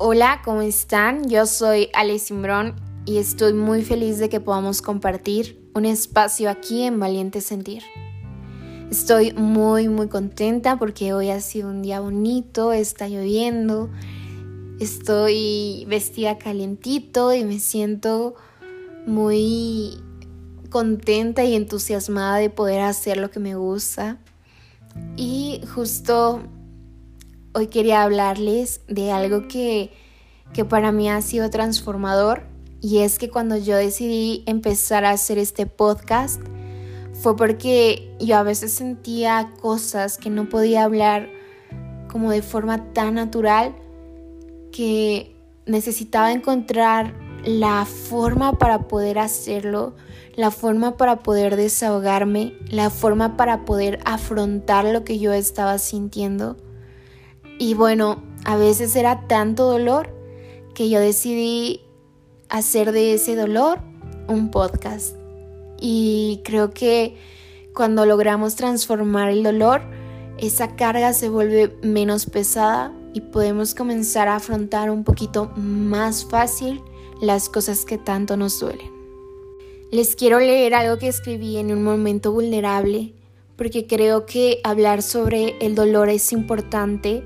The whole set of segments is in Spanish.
Hola, ¿cómo están? Yo soy Ale Simbrón y estoy muy feliz de que podamos compartir un espacio aquí en Valiente Sentir. Estoy muy muy contenta porque hoy ha sido un día bonito, está lloviendo, estoy vestida calientito y me siento muy contenta y entusiasmada de poder hacer lo que me gusta. Y justo hoy quería hablarles de algo que, que para mí ha sido transformador y es que cuando yo decidí empezar a hacer este podcast fue porque yo a veces sentía cosas que no podía hablar como de forma tan natural que necesitaba encontrar la forma para poder hacerlo, la forma para poder desahogarme, la forma para poder afrontar lo que yo estaba sintiendo. Y bueno, a veces era tanto dolor que yo decidí hacer de ese dolor un podcast. Y creo que cuando logramos transformar el dolor, esa carga se vuelve menos pesada y podemos comenzar a afrontar un poquito más fácil las cosas que tanto nos duelen. Les quiero leer algo que escribí en un momento vulnerable porque creo que hablar sobre el dolor es importante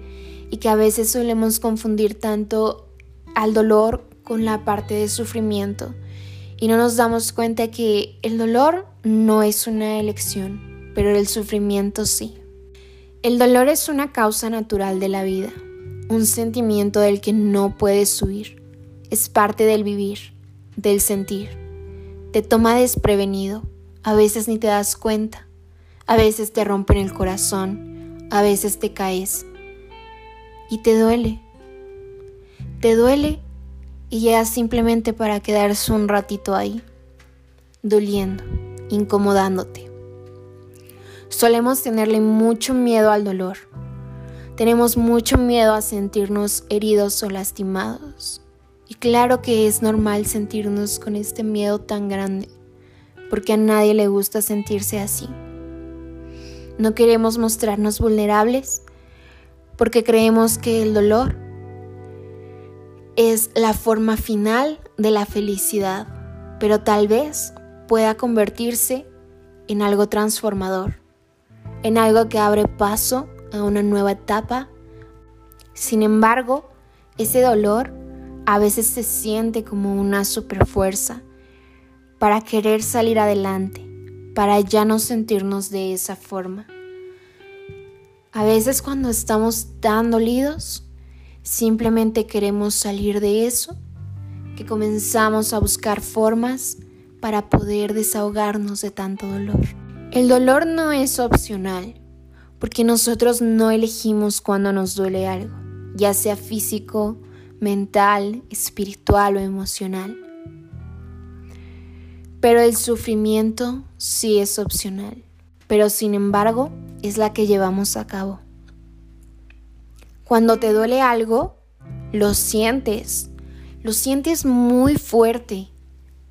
y que a veces solemos confundir tanto al dolor con la parte de sufrimiento y no nos damos cuenta que el dolor no es una elección, pero el sufrimiento sí. El dolor es una causa natural de la vida, un sentimiento del que no puedes huir, es parte del vivir, del sentir. Te toma desprevenido, a veces ni te das cuenta, a veces te rompen el corazón, a veces te caes y te duele. Te duele y llegas simplemente para quedarse un ratito ahí, doliendo, incomodándote. Solemos tenerle mucho miedo al dolor. Tenemos mucho miedo a sentirnos heridos o lastimados. Y claro que es normal sentirnos con este miedo tan grande, porque a nadie le gusta sentirse así. No queremos mostrarnos vulnerables porque creemos que el dolor es la forma final de la felicidad, pero tal vez pueda convertirse en algo transformador, en algo que abre paso a una nueva etapa. Sin embargo, ese dolor a veces se siente como una superfuerza para querer salir adelante, para ya no sentirnos de esa forma. A veces cuando estamos tan dolidos, simplemente queremos salir de eso, que comenzamos a buscar formas para poder desahogarnos de tanto dolor. El dolor no es opcional, porque nosotros no elegimos cuando nos duele algo, ya sea físico, mental, espiritual o emocional. Pero el sufrimiento sí es opcional, pero sin embargo es la que llevamos a cabo. Cuando te duele algo, lo sientes, lo sientes muy fuerte,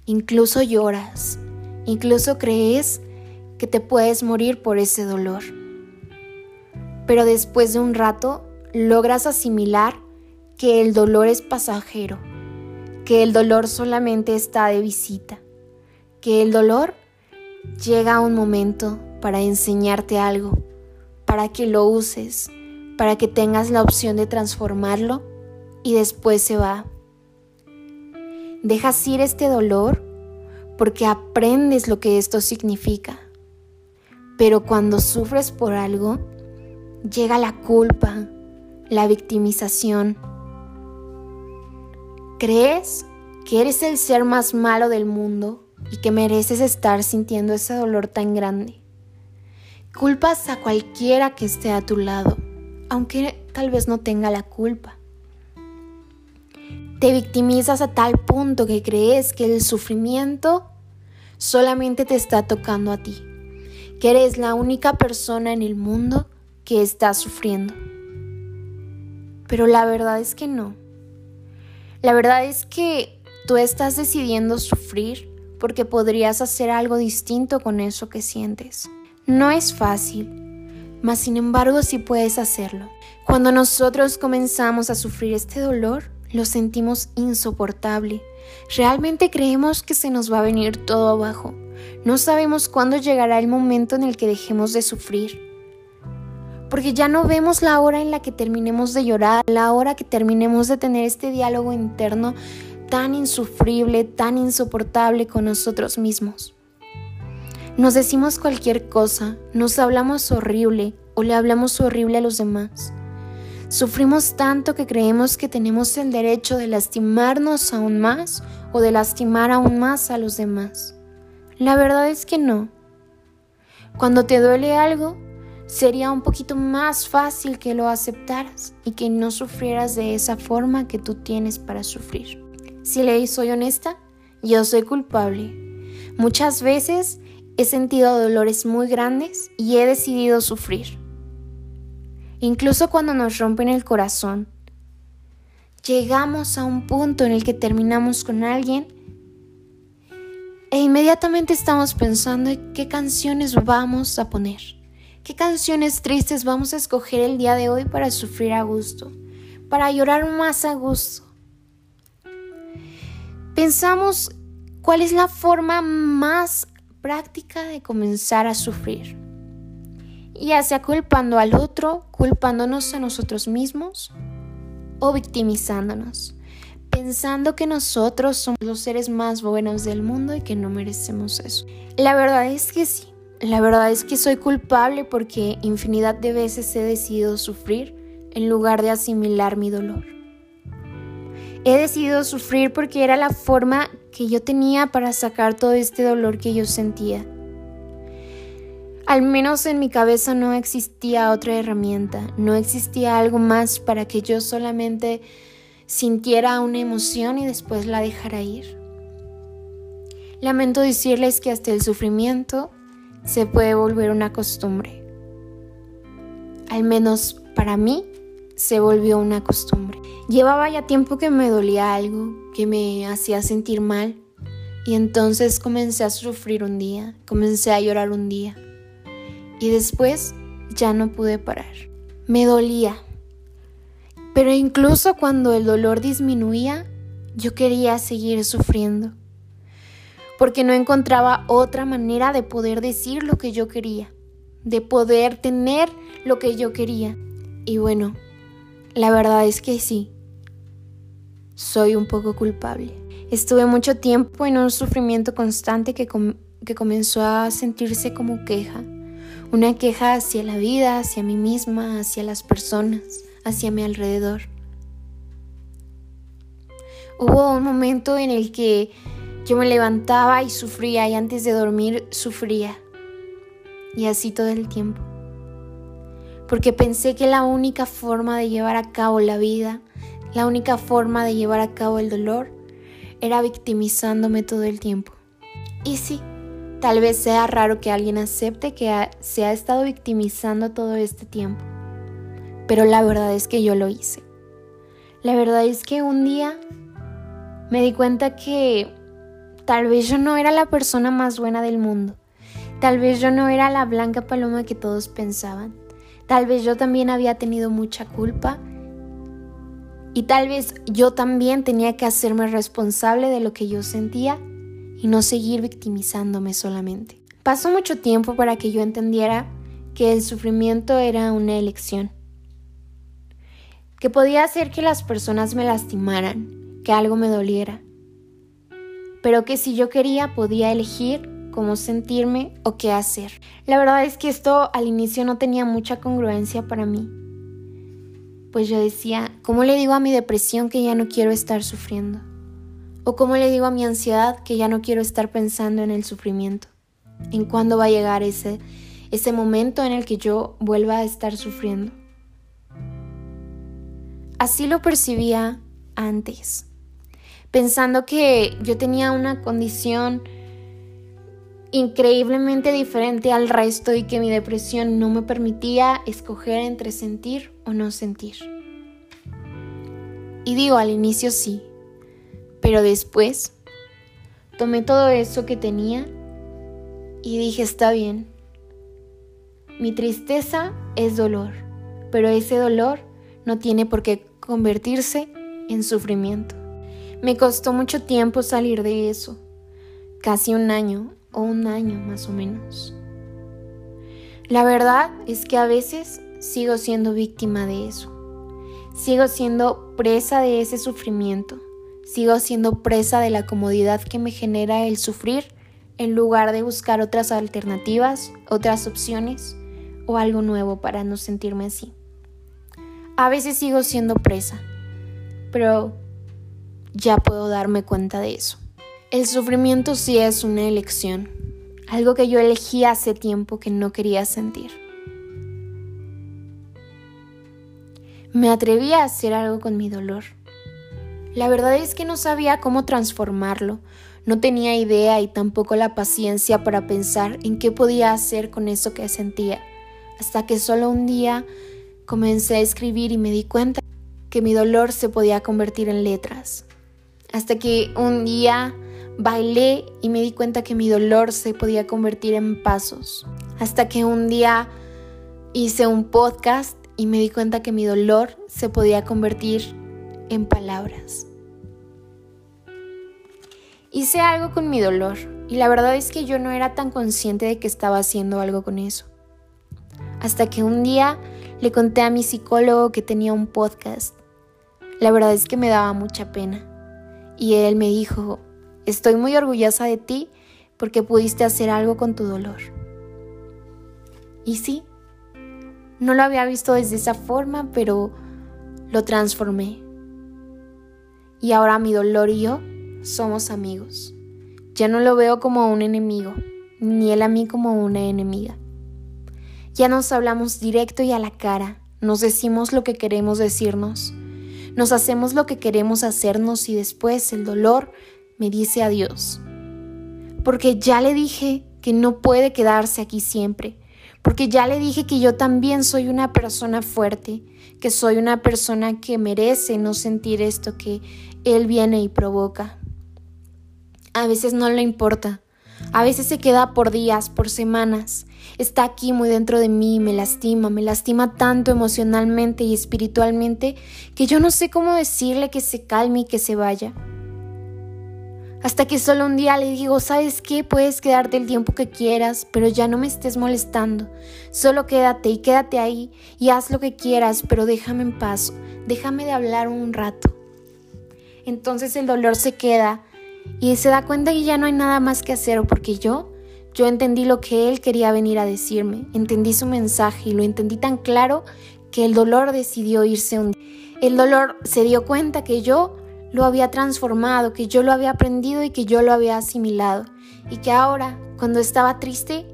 incluso lloras, incluso crees que te puedes morir por ese dolor. Pero después de un rato logras asimilar que el dolor es pasajero, que el dolor solamente está de visita, que el dolor llega a un momento para enseñarte algo, para que lo uses, para que tengas la opción de transformarlo y después se va. Dejas ir este dolor porque aprendes lo que esto significa. Pero cuando sufres por algo, llega la culpa, la victimización. Crees que eres el ser más malo del mundo y que mereces estar sintiendo ese dolor tan grande. Culpas a cualquiera que esté a tu lado, aunque tal vez no tenga la culpa. Te victimizas a tal punto que crees que el sufrimiento solamente te está tocando a ti, que eres la única persona en el mundo que está sufriendo. Pero la verdad es que no. La verdad es que tú estás decidiendo sufrir porque podrías hacer algo distinto con eso que sientes. No es fácil, mas sin embargo sí puedes hacerlo. Cuando nosotros comenzamos a sufrir este dolor, lo sentimos insoportable. Realmente creemos que se nos va a venir todo abajo. No sabemos cuándo llegará el momento en el que dejemos de sufrir. Porque ya no vemos la hora en la que terminemos de llorar, la hora que terminemos de tener este diálogo interno tan insufrible, tan insoportable con nosotros mismos. Nos decimos cualquier cosa, nos hablamos horrible o le hablamos horrible a los demás. Sufrimos tanto que creemos que tenemos el derecho de lastimarnos aún más o de lastimar aún más a los demás. La verdad es que no. Cuando te duele algo, sería un poquito más fácil que lo aceptaras y que no sufrieras de esa forma que tú tienes para sufrir. Si le soy honesta, yo soy culpable. Muchas veces he sentido dolores muy grandes y he decidido sufrir incluso cuando nos rompen el corazón. Llegamos a un punto en el que terminamos con alguien e inmediatamente estamos pensando en qué canciones vamos a poner, qué canciones tristes vamos a escoger el día de hoy para sufrir a gusto, para llorar más a gusto. Pensamos cuál es la forma más práctica de comenzar a sufrir ya sea culpando al otro, culpándonos a nosotros mismos o victimizándonos, pensando que nosotros somos los seres más buenos del mundo y que no merecemos eso. La verdad es que sí, la verdad es que soy culpable porque infinidad de veces he decidido sufrir en lugar de asimilar mi dolor. He decidido sufrir porque era la forma que yo tenía para sacar todo este dolor que yo sentía. Al menos en mi cabeza no existía otra herramienta, no existía algo más para que yo solamente sintiera una emoción y después la dejara ir. Lamento decirles que hasta el sufrimiento se puede volver una costumbre. Al menos para mí se volvió una costumbre. Llevaba ya tiempo que me dolía algo, que me hacía sentir mal, y entonces comencé a sufrir un día, comencé a llorar un día y después ya no pude parar. Me dolía. Pero incluso cuando el dolor disminuía, yo quería seguir sufriendo. Porque no encontraba otra manera de poder decir lo que yo quería, de poder tener lo que yo quería. Y bueno, la verdad es que sí, soy un poco culpable. Estuve mucho tiempo en un sufrimiento constante que, que comenzó a sentirse como queja una queja hacia la vida, hacia mí misma, hacia las personas, hacia mi alrededor. Hubo un momento en el que yo me levantaba y sufría y antes de dormir sufría. Y así todo el tiempo. Porque pensé que la única forma de llevar a cabo la vida, la única forma de llevar a cabo el dolor, era victimizándome todo el tiempo. Y sí, Tal vez sea raro que alguien acepte que se ha estado victimizando todo este tiempo, pero la verdad es que yo lo hice. La verdad es que un día me di cuenta que tal vez yo no era la persona más buena del mundo, tal vez yo no era la blanca paloma que todos pensaban, tal vez yo también había tenido mucha culpa y tal vez yo también tenía que hacerme responsable de lo que yo sentía y no seguir victimizándome solamente. Pasó mucho tiempo para que yo entendiera que el sufrimiento era una elección, que podía hacer que las personas me lastimaran, que algo me doliera, pero que si yo quería podía elegir cómo sentirme o qué hacer. La verdad es que esto al inicio no tenía mucha congruencia para mí, pues yo decía, ¿cómo le digo a mi depresión que ya no quiero estar sufriendo? ¿O cómo le digo a mi ansiedad que ya no quiero estar pensando en el sufrimiento? ¿En cuándo va a llegar ese, ese momento en el que yo vuelva a estar sufriendo? Así lo percibía antes, pensando que yo tenía una condición increíblemente diferente al resto y que mi depresión no me permitía escoger entre sentir o no sentir. Y digo, al inicio sí, pero después tomé todo eso que tenía y dije, está bien. Mi tristeza es dolor, pero ese dolor no tiene por qué convertirse en sufrimiento. Me costó mucho tiempo salir de eso, casi un año o un año más o menos. La verdad es que a veces sigo siendo víctima de eso. Sigo siendo presa de ese sufrimiento. Sigo siendo presa de la comodidad que me genera el sufrir en lugar de buscar otras alternativas, otras opciones o algo nuevo para no sentirme así. A veces sigo siendo presa, pero ya puedo darme cuenta de eso. El sufrimiento sí es una elección, algo que yo elegí hace tiempo que no quería sentir. Me atreví a hacer algo con mi dolor. La verdad es que no sabía cómo transformarlo, no tenía idea y tampoco la paciencia para pensar en qué podía hacer con eso que sentía, hasta que solo un día comencé a escribir y me di cuenta que mi dolor se podía convertir en letras. Hasta que un día bailé y me di cuenta que mi dolor se podía convertir en pasos. Hasta que un día hice un podcast y me di cuenta que mi dolor se podía convertir en palabras. Hice algo con mi dolor y la verdad es que yo no era tan consciente de que estaba haciendo algo con eso. Hasta que un día le conté a mi psicólogo que tenía un podcast. La verdad es que me daba mucha pena. Y él me dijo, estoy muy orgullosa de ti porque pudiste hacer algo con tu dolor. Y sí, no lo había visto desde esa forma, pero lo transformé. Y ahora mi dolor y yo somos amigos. Ya no lo veo como un enemigo, ni él a mí como una enemiga. Ya nos hablamos directo y a la cara, nos decimos lo que queremos decirnos, nos hacemos lo que queremos hacernos y después el dolor me dice adiós. Porque ya le dije que no puede quedarse aquí siempre, porque ya le dije que yo también soy una persona fuerte, que soy una persona que merece no sentir esto que él viene y provoca. A veces no le importa, a veces se queda por días, por semanas, está aquí muy dentro de mí, me lastima, me lastima tanto emocionalmente y espiritualmente que yo no sé cómo decirle que se calme y que se vaya. Hasta que solo un día le digo, ¿sabes qué? Puedes quedarte el tiempo que quieras, pero ya no me estés molestando. Solo quédate y quédate ahí y haz lo que quieras, pero déjame en paz, déjame de hablar un rato. Entonces el dolor se queda y se da cuenta que ya no hay nada más que hacer porque yo, yo entendí lo que él quería venir a decirme, entendí su mensaje y lo entendí tan claro que el dolor decidió irse un día. El dolor se dio cuenta que yo lo había transformado, que yo lo había aprendido y que yo lo había asimilado, y que ahora, cuando estaba triste,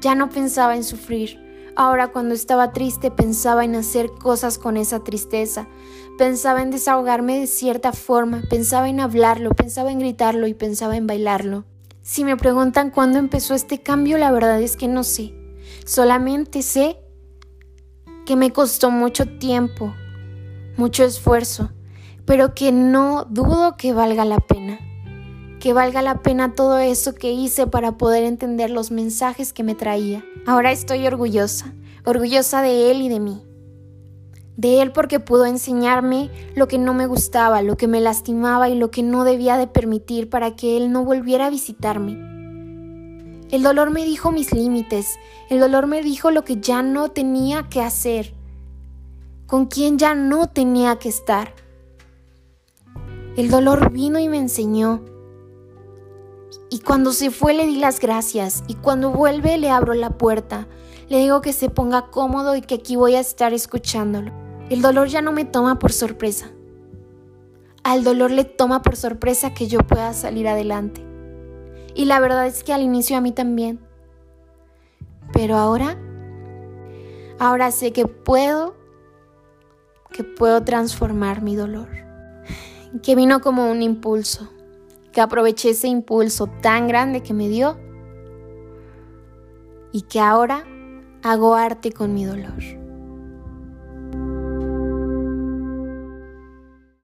ya no pensaba en sufrir. Ahora cuando estaba triste pensaba en hacer cosas con esa tristeza, pensaba en desahogarme de cierta forma, pensaba en hablarlo, pensaba en gritarlo y pensaba en bailarlo. Si me preguntan cuándo empezó este cambio, la verdad es que no sé. Solamente sé que me costó mucho tiempo, mucho esfuerzo, pero que no dudo que valga la pena. Que valga la pena todo eso que hice para poder entender los mensajes que me traía. Ahora estoy orgullosa, orgullosa de él y de mí. De él porque pudo enseñarme lo que no me gustaba, lo que me lastimaba y lo que no debía de permitir para que él no volviera a visitarme. El dolor me dijo mis límites, el dolor me dijo lo que ya no tenía que hacer, con quién ya no tenía que estar. El dolor vino y me enseñó. Y cuando se fue le di las gracias y cuando vuelve le abro la puerta. Le digo que se ponga cómodo y que aquí voy a estar escuchándolo. El dolor ya no me toma por sorpresa. Al dolor le toma por sorpresa que yo pueda salir adelante. Y la verdad es que al inicio a mí también. Pero ahora, ahora sé que puedo, que puedo transformar mi dolor que vino como un impulso, que aproveché ese impulso tan grande que me dio y que ahora hago arte con mi dolor.